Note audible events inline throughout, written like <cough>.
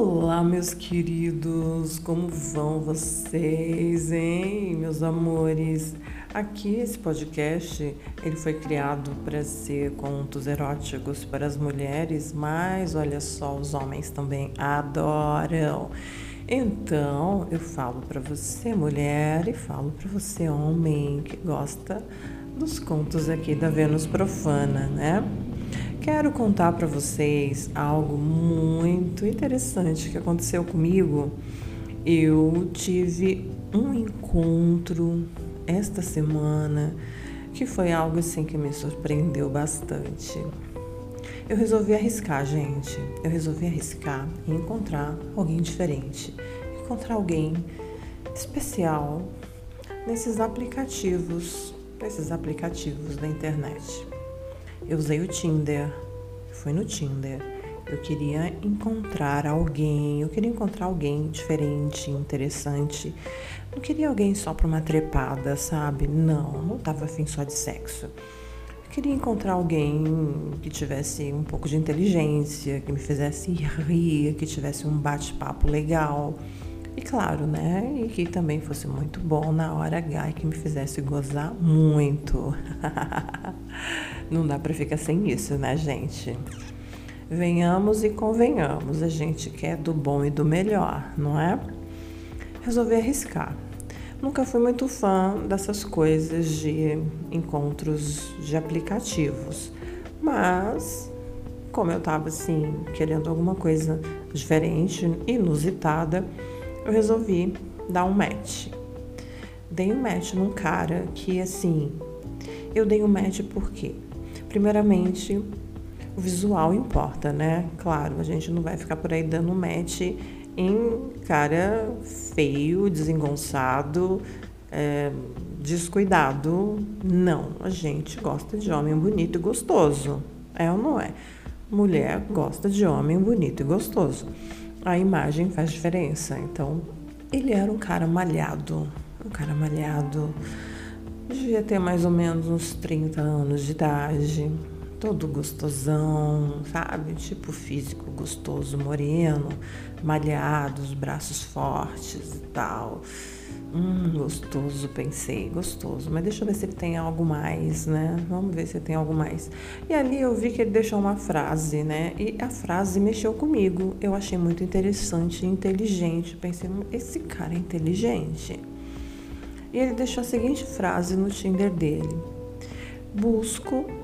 Olá, meus queridos, como vão vocês, hein, meus amores? Aqui esse podcast, ele foi criado para ser contos eróticos para as mulheres, mas olha só, os homens também adoram. Então, eu falo para você, mulher, e falo para você, homem, que gosta dos contos aqui da Vênus Profana, né? Quero contar para vocês algo muito interessante que aconteceu comigo. Eu tive um encontro esta semana que foi algo assim que me surpreendeu bastante. Eu resolvi arriscar, gente. Eu resolvi arriscar e encontrar alguém diferente, encontrar alguém especial nesses aplicativos, nesses aplicativos da internet. Eu usei o Tinder, fui no Tinder. Eu queria encontrar alguém, eu queria encontrar alguém diferente, interessante. Não queria alguém só para uma trepada, sabe? Não, não tava afim só de sexo. Eu queria encontrar alguém que tivesse um pouco de inteligência, que me fizesse rir, que tivesse um bate-papo legal. E claro, né? E que também fosse muito bom na hora H e que me fizesse gozar muito. <laughs> Não dá para ficar sem isso, né, gente? Venhamos e convenhamos, a gente quer do bom e do melhor, não é? Resolvi arriscar. Nunca fui muito fã dessas coisas de encontros de aplicativos, mas como eu tava assim, querendo alguma coisa diferente, inusitada, eu resolvi dar um match. Dei um match num cara que assim, eu dei um match porque Primeiramente, o visual importa, né? Claro, a gente não vai ficar por aí dando match em cara feio, desengonçado, é, descuidado. Não, a gente gosta de homem bonito e gostoso. É ou não é? Mulher gosta de homem bonito e gostoso. A imagem faz diferença. Então, ele era um cara malhado, um cara malhado Devia ter mais ou menos uns 30 anos de idade, todo gostosão, sabe? Tipo físico gostoso, moreno, malhado, os braços fortes e tal. Hum, gostoso, pensei, gostoso. Mas deixa eu ver se ele tem algo mais, né? Vamos ver se tem algo mais. E ali eu vi que ele deixou uma frase, né? E a frase mexeu comigo. Eu achei muito interessante inteligente. Pensei, esse cara é inteligente. E ele deixou a seguinte frase no Tinder dele: Busco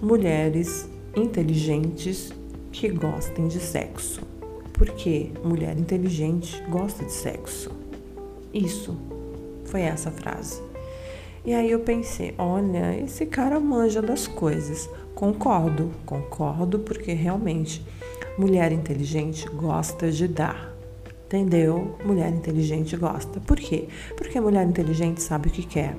mulheres inteligentes que gostem de sexo. Porque mulher inteligente gosta de sexo. Isso foi essa frase. E aí eu pensei, olha, esse cara manja das coisas. Concordo, concordo, porque realmente mulher inteligente gosta de dar. Entendeu? Mulher inteligente gosta. Por quê? Porque mulher inteligente sabe o que quer.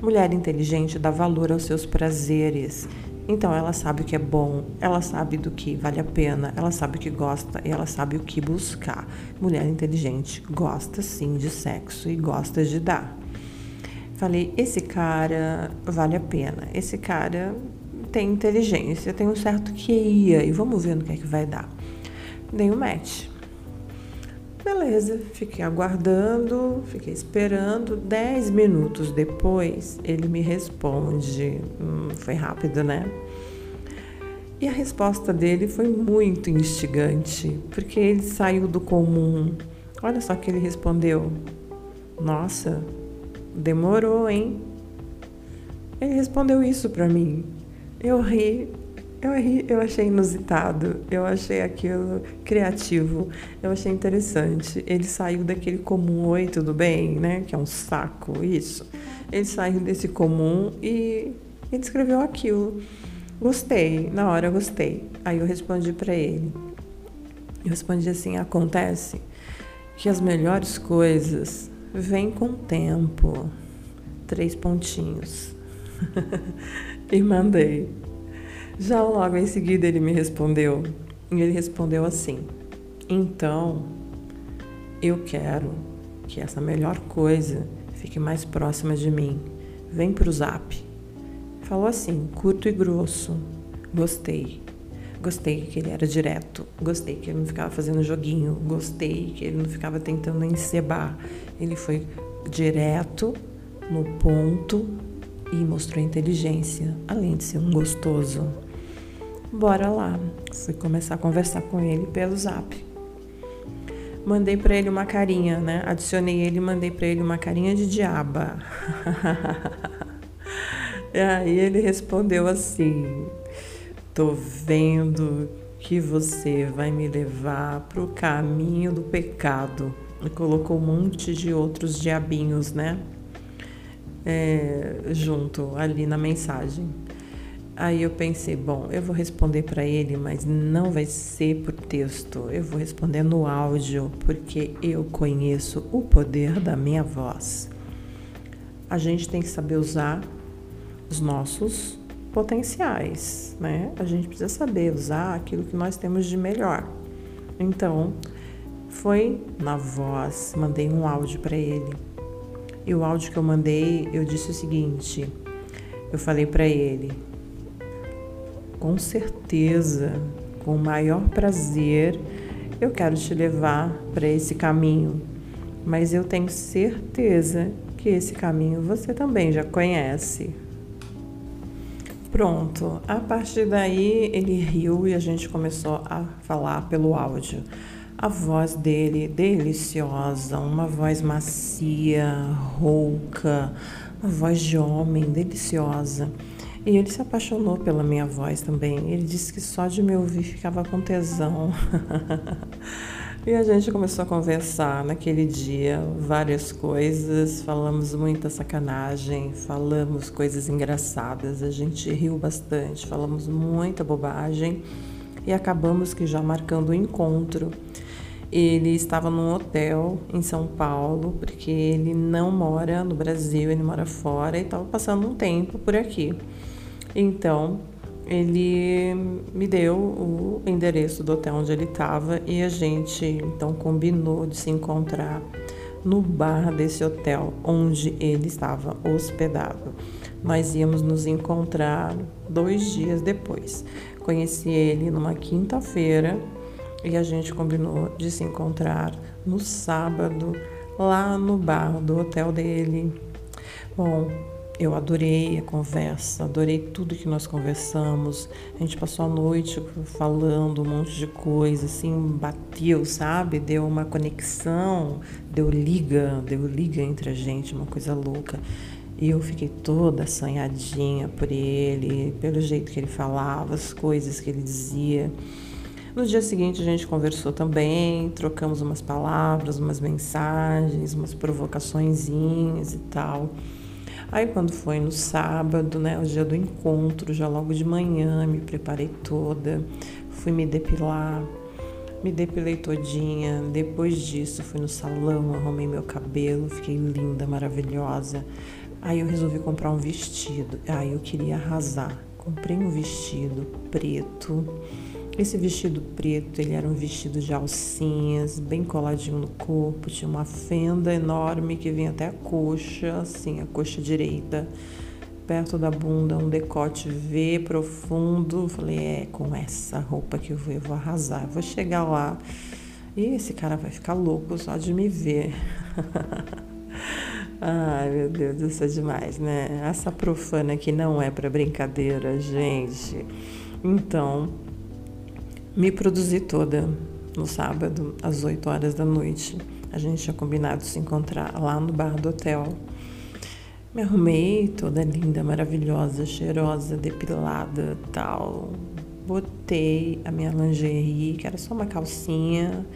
Mulher inteligente dá valor aos seus prazeres. Então ela sabe o que é bom, ela sabe do que vale a pena, ela sabe o que gosta e ela sabe o que buscar. Mulher inteligente gosta sim de sexo e gosta de dar. Falei, esse cara vale a pena. Esse cara tem inteligência, tem um certo QI e vamos ver no que é que vai dar. Dei um match. Beleza, fiquei aguardando, fiquei esperando. Dez minutos depois, ele me responde. Hum, foi rápido, né? E a resposta dele foi muito instigante, porque ele saiu do comum. Olha só que ele respondeu: Nossa, demorou, hein? Ele respondeu isso para mim. Eu ri eu, eu achei inusitado, eu achei aquilo criativo, eu achei interessante. Ele saiu daquele comum, oi, tudo bem, né? Que é um saco, isso. Ele saiu desse comum e ele escreveu aquilo. Gostei, na hora eu gostei. Aí eu respondi para ele. Eu respondi assim: acontece que as melhores coisas vêm com o tempo. Três pontinhos. <laughs> e mandei. Já logo em seguida ele me respondeu. E ele respondeu assim: Então, eu quero que essa melhor coisa fique mais próxima de mim. Vem pro zap. Falou assim, curto e grosso. Gostei. Gostei que ele era direto, gostei que ele não ficava fazendo joguinho, gostei que ele não ficava tentando encebar. Ele foi direto, no ponto e mostrou inteligência, além de ser um gostoso. Bora lá. Fui começar a conversar com ele pelo zap. Mandei para ele uma carinha, né? Adicionei ele e mandei para ele uma carinha de diaba. <laughs> e aí ele respondeu assim: Tô vendo que você vai me levar pro caminho do pecado. E colocou um monte de outros diabinhos, né? É, junto ali na mensagem. Aí eu pensei, bom, eu vou responder para ele, mas não vai ser por texto, eu vou responder no áudio, porque eu conheço o poder da minha voz. A gente tem que saber usar os nossos potenciais, né? A gente precisa saber usar aquilo que nós temos de melhor. Então, foi na voz, mandei um áudio para ele. E o áudio que eu mandei, eu disse o seguinte: eu falei para ele, com certeza, com o maior prazer, eu quero te levar para esse caminho, mas eu tenho certeza que esse caminho você também já conhece. Pronto, a partir daí ele riu e a gente começou a falar pelo áudio. A voz dele deliciosa, uma voz macia, rouca, uma voz de homem deliciosa. E ele se apaixonou pela minha voz também. Ele disse que só de me ouvir ficava com tesão. <laughs> e a gente começou a conversar naquele dia várias coisas, falamos muita sacanagem, falamos coisas engraçadas, a gente riu bastante, falamos muita bobagem e acabamos que já marcando o encontro. Ele estava num hotel em São Paulo, porque ele não mora no Brasil, ele mora fora e estava passando um tempo por aqui. Então, ele me deu o endereço do hotel onde ele estava e a gente então combinou de se encontrar no bar desse hotel onde ele estava hospedado. Nós íamos nos encontrar dois dias depois. Conheci ele numa quinta-feira e a gente combinou de se encontrar no sábado lá no bar do hotel dele. Bom, eu adorei a conversa, adorei tudo que nós conversamos. A gente passou a noite falando um monte de coisa, assim, bateu, sabe? Deu uma conexão, deu liga, deu liga entre a gente, uma coisa louca. E eu fiquei toda assanhadinha por ele, pelo jeito que ele falava, as coisas que ele dizia. No dia seguinte a gente conversou também, trocamos umas palavras, umas mensagens, umas provocaçõezinhas e tal. Aí quando foi no sábado, né, o dia do encontro, já logo de manhã, me preparei toda, fui me depilar, me depilei todinha. Depois disso, fui no salão, arrumei meu cabelo, fiquei linda, maravilhosa. Aí eu resolvi comprar um vestido. Aí eu queria arrasar. Comprei um vestido preto esse vestido preto, ele era um vestido de alcinhas, bem coladinho no corpo, tinha uma fenda enorme que vinha até a coxa, assim, a coxa direita, perto da bunda, um decote V profundo. Falei, é com essa roupa que eu vou, eu vou arrasar, eu vou chegar lá e esse cara vai ficar louco só de me ver. <laughs> Ai, meu Deus, isso é demais, né? Essa profana que não é para brincadeira, gente. Então, me produzi toda no sábado, às 8 horas da noite. A gente tinha combinado se encontrar lá no bar do hotel. Me arrumei toda linda, maravilhosa, cheirosa, depilada, tal. Botei a minha lingerie, que era só uma calcinha,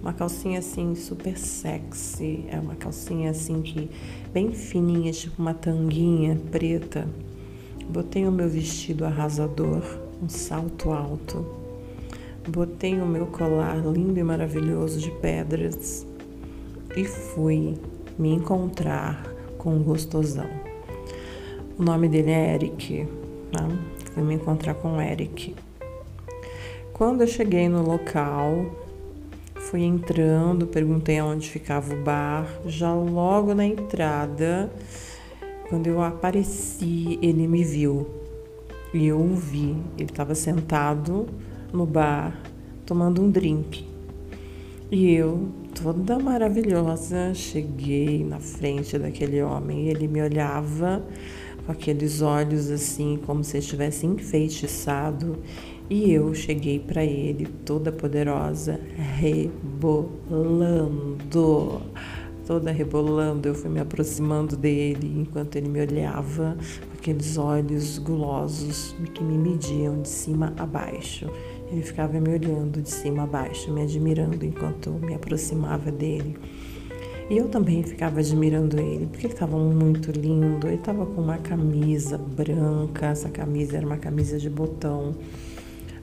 uma calcinha assim super sexy, é uma calcinha assim que bem fininha, tipo uma tanguinha preta. Botei o meu vestido arrasador, um salto alto, Botei o meu colar lindo e maravilhoso de pedras e fui me encontrar com o gostosão. O nome dele é Eric. Né? Fui me encontrar com Eric. Quando eu cheguei no local, fui entrando, perguntei onde ficava o bar. Já logo na entrada, quando eu apareci, ele me viu e eu o vi. Ele estava sentado no bar tomando um drink. E eu, toda maravilhosa, cheguei na frente daquele homem e ele me olhava com aqueles olhos assim, como se estivesse enfeitiçado. E eu cheguei para ele, toda poderosa, rebolando. Toda rebolando, eu fui me aproximando dele enquanto ele me olhava com aqueles olhos gulosos que me mediam de cima a baixo. Ele ficava me olhando de cima a baixo, me admirando enquanto me aproximava dele. E eu também ficava admirando ele, porque ele estava muito lindo. Ele estava com uma camisa branca, essa camisa era uma camisa de botão,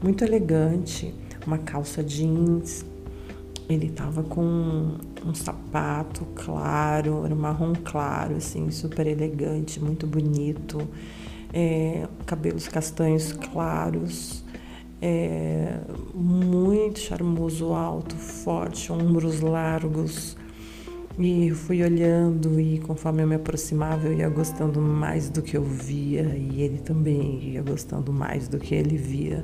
muito elegante, uma calça jeans. Ele estava com um sapato claro, era um marrom claro, assim, super elegante, muito bonito. É, cabelos castanhos claros, é, muito charmoso, alto, forte, ombros largos. E fui olhando e conforme eu me aproximava eu ia gostando mais do que eu via. E ele também ia gostando mais do que ele via.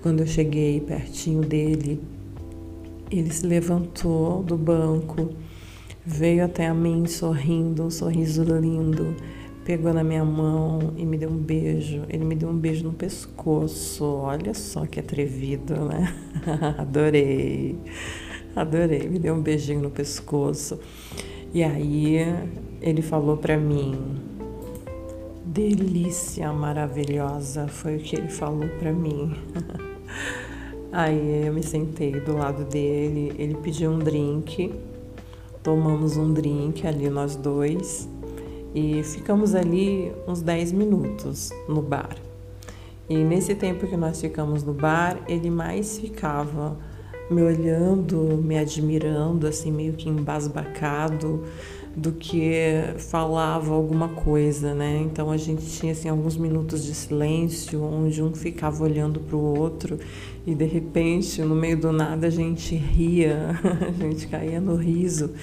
Quando eu cheguei pertinho dele, ele se levantou do banco, veio até a mim sorrindo, um sorriso lindo, pegou na minha mão e me deu um beijo. Ele me deu um beijo no pescoço. Olha só que atrevido, né? <laughs> Adorei. Adorei, me deu um beijinho no pescoço. E aí ele falou para mim: delícia maravilhosa, foi o que ele falou para mim. <laughs> aí eu me sentei do lado dele, ele pediu um drink, tomamos um drink ali nós dois e ficamos ali uns 10 minutos no bar. E nesse tempo que nós ficamos no bar, ele mais ficava me olhando, me admirando, assim, meio que embasbacado do que falava alguma coisa, né? Então a gente tinha assim alguns minutos de silêncio onde um ficava olhando para o outro e de repente no meio do nada a gente ria, <laughs> a gente caía no riso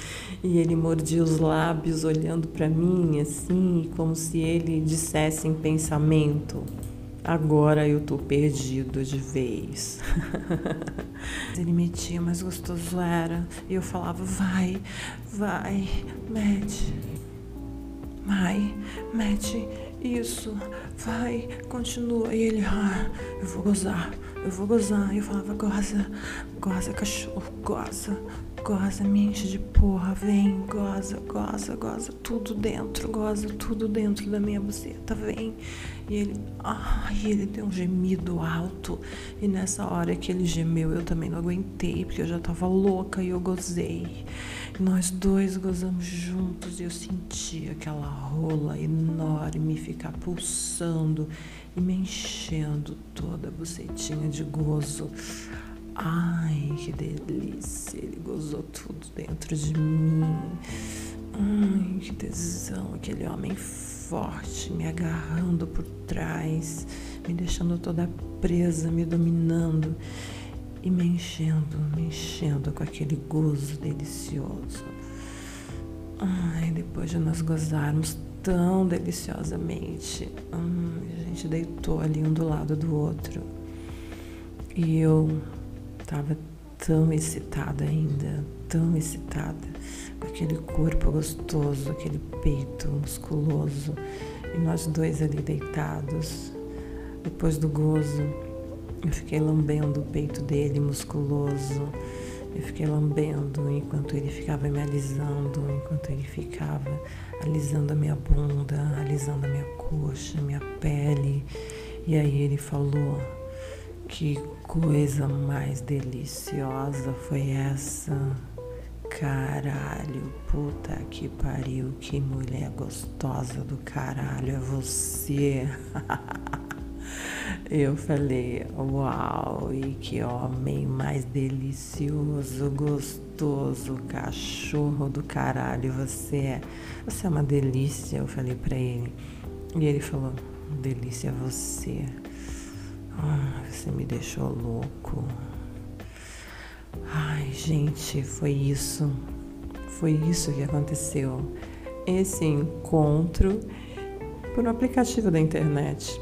e ele mordia os lábios olhando para mim assim, como se ele dissesse em pensamento: Agora eu tô perdido de vez. <laughs> Ele metia, mas gostoso era. E eu falava, vai, vai, mete. Vai, mete. Isso, vai, continua. E ele, ah, eu vou gozar, eu vou gozar. E eu falava, goza, goza, cachorro, goza, goza, me enche de porra, vem, goza, goza, goza, tudo dentro, goza, tudo dentro da minha buceta, vem. E ele, ai, ele deu um gemido alto. E nessa hora que ele gemeu, eu também não aguentei, porque eu já tava louca e eu gozei. Nós dois gozamos juntos e eu senti aquela rola enorme ficar pulsando e me enchendo toda a bucetinha de gozo. Ai, que delícia! Ele gozou tudo dentro de mim. Ai, que tesão! Aquele homem forte me agarrando por trás, me deixando toda presa, me dominando e me enchendo, me enchendo com aquele gozo delicioso. Ai, depois de nós gozarmos tão deliciosamente, hum, a gente deitou ali um do lado do outro. E eu Estava tão excitada ainda, tão excitada, aquele corpo gostoso, aquele peito musculoso, e nós dois ali deitados. Depois do gozo, eu fiquei lambendo o peito dele musculoso. Eu fiquei lambendo enquanto ele ficava me alisando, enquanto ele ficava alisando a minha bunda, alisando a minha coxa, minha pele. E aí ele falou: que coisa mais deliciosa foi essa? Caralho, puta que pariu, que mulher gostosa do caralho é você. <laughs> Eu falei, uau, e que homem mais delicioso, gostoso, cachorro do caralho você é. Você é uma delícia, eu falei pra ele. E ele falou, delícia você. Ah, você me deixou louco. Ai, gente, foi isso. Foi isso que aconteceu. Esse encontro por um aplicativo da internet.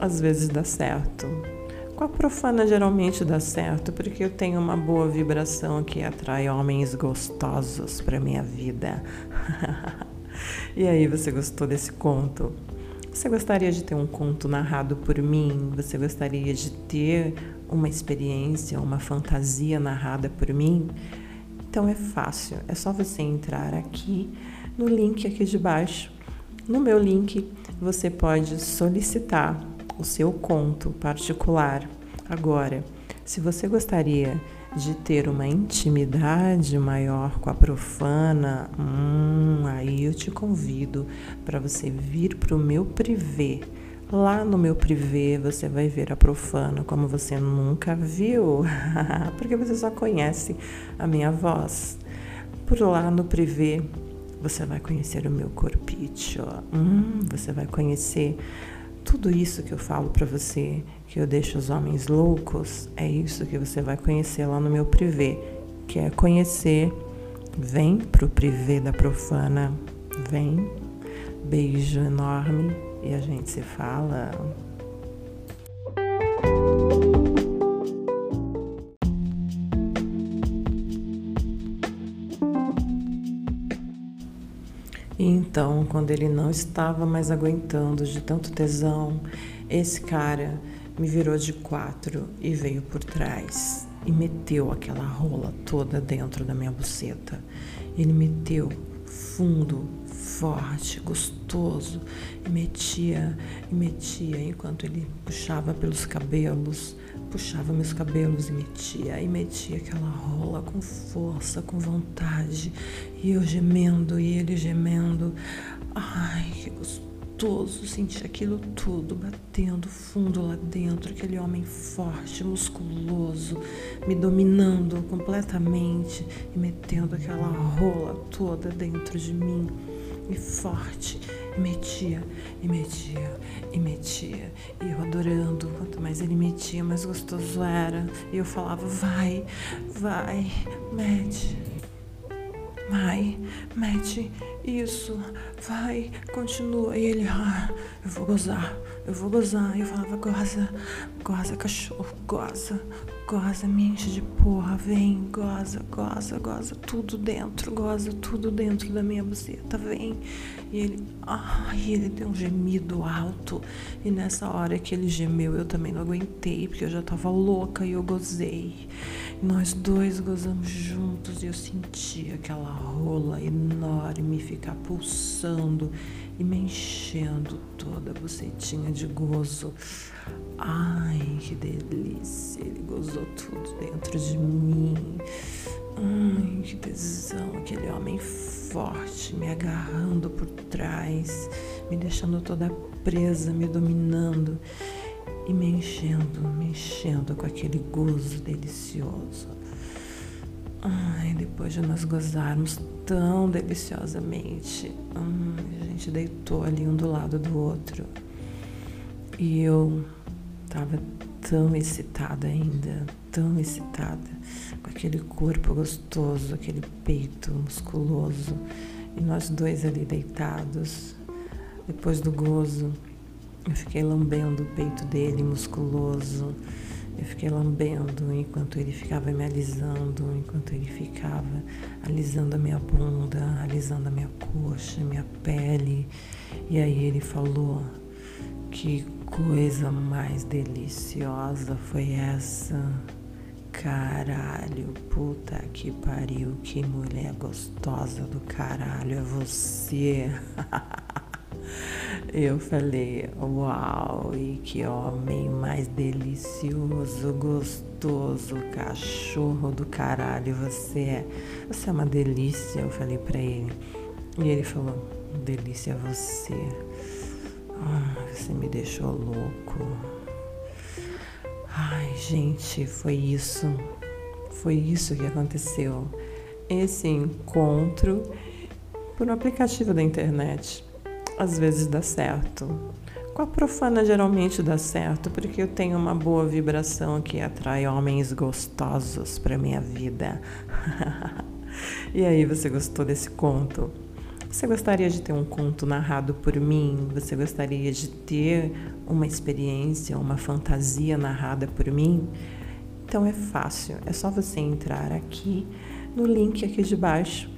Às vezes dá certo. Com a profana geralmente dá certo, porque eu tenho uma boa vibração que atrai homens gostosos para minha vida. <laughs> e aí, você gostou desse conto? Você gostaria de ter um conto narrado por mim? Você gostaria de ter uma experiência, uma fantasia narrada por mim? Então é fácil, é só você entrar aqui no link aqui de baixo. No meu link, você pode solicitar o seu conto particular. Agora, se você gostaria de ter uma intimidade maior com a profana, hum, aí eu te convido para você vir para o meu privê. Lá no meu privê você vai ver a profana como você nunca viu, <laughs> porque você só conhece a minha voz. Por lá no privê você vai conhecer o meu corpício, hum, você vai conhecer tudo isso que eu falo para você, que eu deixo os homens loucos, é isso que você vai conhecer lá no meu privê, que é conhecer. Vem pro privê da profana, vem. Beijo enorme e a gente se fala. Então, quando ele não estava mais aguentando de tanto tesão, esse cara me virou de quatro e veio por trás e meteu aquela rola toda dentro da minha buceta. Ele meteu fundo, forte, gostoso, e metia, e metia enquanto ele puxava pelos cabelos, puxava meus cabelos e metia, e metia aquela rola com força, com vontade, e eu gemendo e ele gemendo. Ai, que gostoso sentir aquilo tudo batendo fundo lá dentro, aquele homem forte, musculoso, me dominando completamente e metendo aquela rola toda dentro de mim e forte, e metia, e metia, e metia, e eu adorando, quanto mais ele metia, mais gostoso era, e eu falava, vai, vai, mete, vai, mete, isso, vai, continua, e ele, ah, eu vou gozar, eu vou gozar, e eu falava, goza, goza, cachorro, goza, goza, me enche de porra, vem, goza, goza, goza, tudo dentro, goza, tudo dentro da minha buceta, vem. E ele, ai, ele deu um gemido alto. E nessa hora que ele gemeu, eu também não aguentei, porque eu já tava louca e eu gozei. Nós dois gozamos juntos e eu senti aquela rola enorme ficar pulsando e me enchendo toda a bucetinha de gozo. Ai, que delícia! Ele gozou tudo dentro de mim. Ai, que tesão! Aquele homem forte me agarrando por trás, me deixando toda presa, me dominando e me enchendo, me enchendo com aquele gozo delicioso. Ai, depois de nós gozarmos tão deliciosamente, hum, a gente deitou ali um do lado do outro. E eu tava tão excitada ainda, tão excitada, com aquele corpo gostoso, aquele peito musculoso, e nós dois ali deitados. Depois do gozo, eu fiquei lambendo o peito dele musculoso. Eu fiquei lambendo enquanto ele ficava me alisando, enquanto ele ficava alisando a minha bunda, alisando a minha coxa, minha pele. E aí ele falou: que coisa mais deliciosa foi essa? Caralho, puta que pariu, que mulher gostosa do caralho é você. <laughs> Eu falei, uau, e que homem mais delicioso, gostoso, cachorro do caralho você é. Você é uma delícia, eu falei pra ele. E ele falou, delícia você. Ah, você me deixou louco. Ai, gente, foi isso. Foi isso que aconteceu. Esse encontro por um aplicativo da internet. Às vezes dá certo. Com a profana geralmente dá certo, porque eu tenho uma boa vibração que atrai homens gostosos para minha vida. <laughs> e aí, você gostou desse conto? Você gostaria de ter um conto narrado por mim? Você gostaria de ter uma experiência, uma fantasia narrada por mim? Então é fácil, é só você entrar aqui no link aqui de baixo.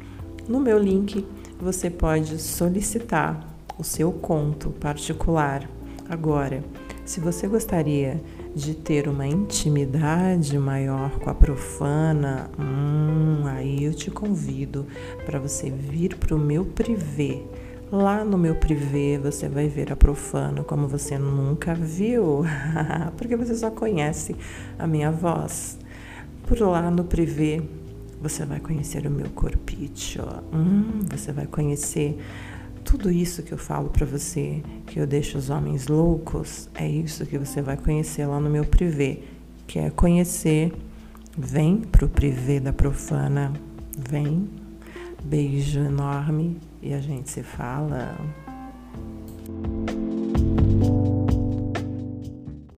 No meu link você pode solicitar o seu conto particular. Agora, se você gostaria de ter uma intimidade maior com a profana, hum, aí eu te convido para você vir para o meu privê. Lá no meu privê você vai ver a profana como você nunca viu, <laughs> porque você só conhece a minha voz. Por lá no privê você vai conhecer o meu corpício, hum, você vai conhecer tudo isso que eu falo para você, que eu deixo os homens loucos, é isso que você vai conhecer lá no meu privê. Quer conhecer? Vem pro privê da profana. Vem. Beijo enorme e a gente se fala.